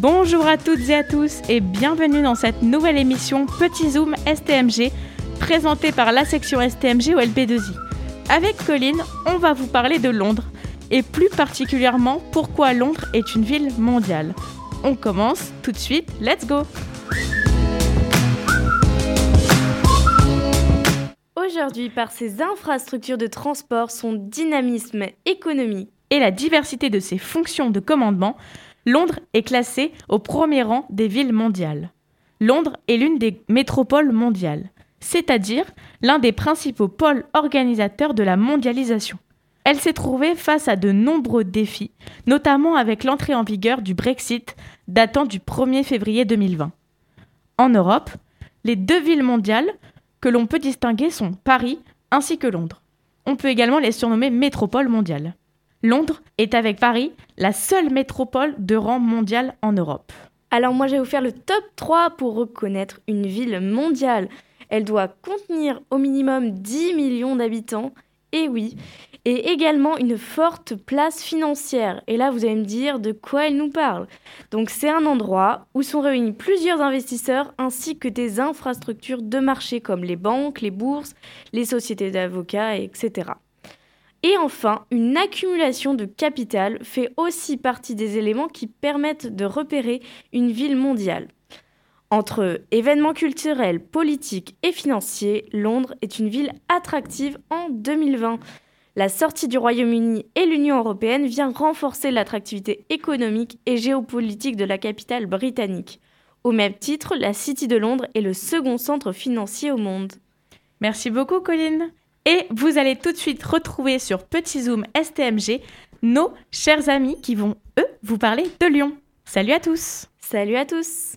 Bonjour à toutes et à tous et bienvenue dans cette nouvelle émission Petit Zoom STMG présentée par la section STMG au LP2I. Avec Colline, on va vous parler de Londres et plus particulièrement pourquoi Londres est une ville mondiale. On commence tout de suite, let's go Aujourd'hui, par ses infrastructures de transport, son dynamisme économique et la diversité de ses fonctions de commandement, Londres est classée au premier rang des villes mondiales. Londres est l'une des métropoles mondiales, c'est-à-dire l'un des principaux pôles organisateurs de la mondialisation. Elle s'est trouvée face à de nombreux défis, notamment avec l'entrée en vigueur du Brexit datant du 1er février 2020. En Europe, les deux villes mondiales que l'on peut distinguer sont Paris ainsi que Londres. On peut également les surnommer métropoles mondiales. Londres est avec Paris la seule métropole de rang mondial en Europe. Alors moi vous faire le top 3 pour reconnaître une ville mondiale. Elle doit contenir au minimum 10 millions d'habitants. Et oui, et également une forte place financière. Et là, vous allez me dire de quoi elle nous parle. Donc c'est un endroit où sont réunis plusieurs investisseurs ainsi que des infrastructures de marché comme les banques, les bourses, les sociétés d'avocats, etc. Et enfin, une accumulation de capital fait aussi partie des éléments qui permettent de repérer une ville mondiale. Entre événements culturels, politiques et financiers, Londres est une ville attractive en 2020. La sortie du Royaume-Uni et l'Union européenne vient renforcer l'attractivité économique et géopolitique de la capitale britannique. Au même titre, la City de Londres est le second centre financier au monde. Merci beaucoup Colline. Et vous allez tout de suite retrouver sur Petit Zoom STMG nos chers amis qui vont, eux, vous parler de Lyon. Salut à tous Salut à tous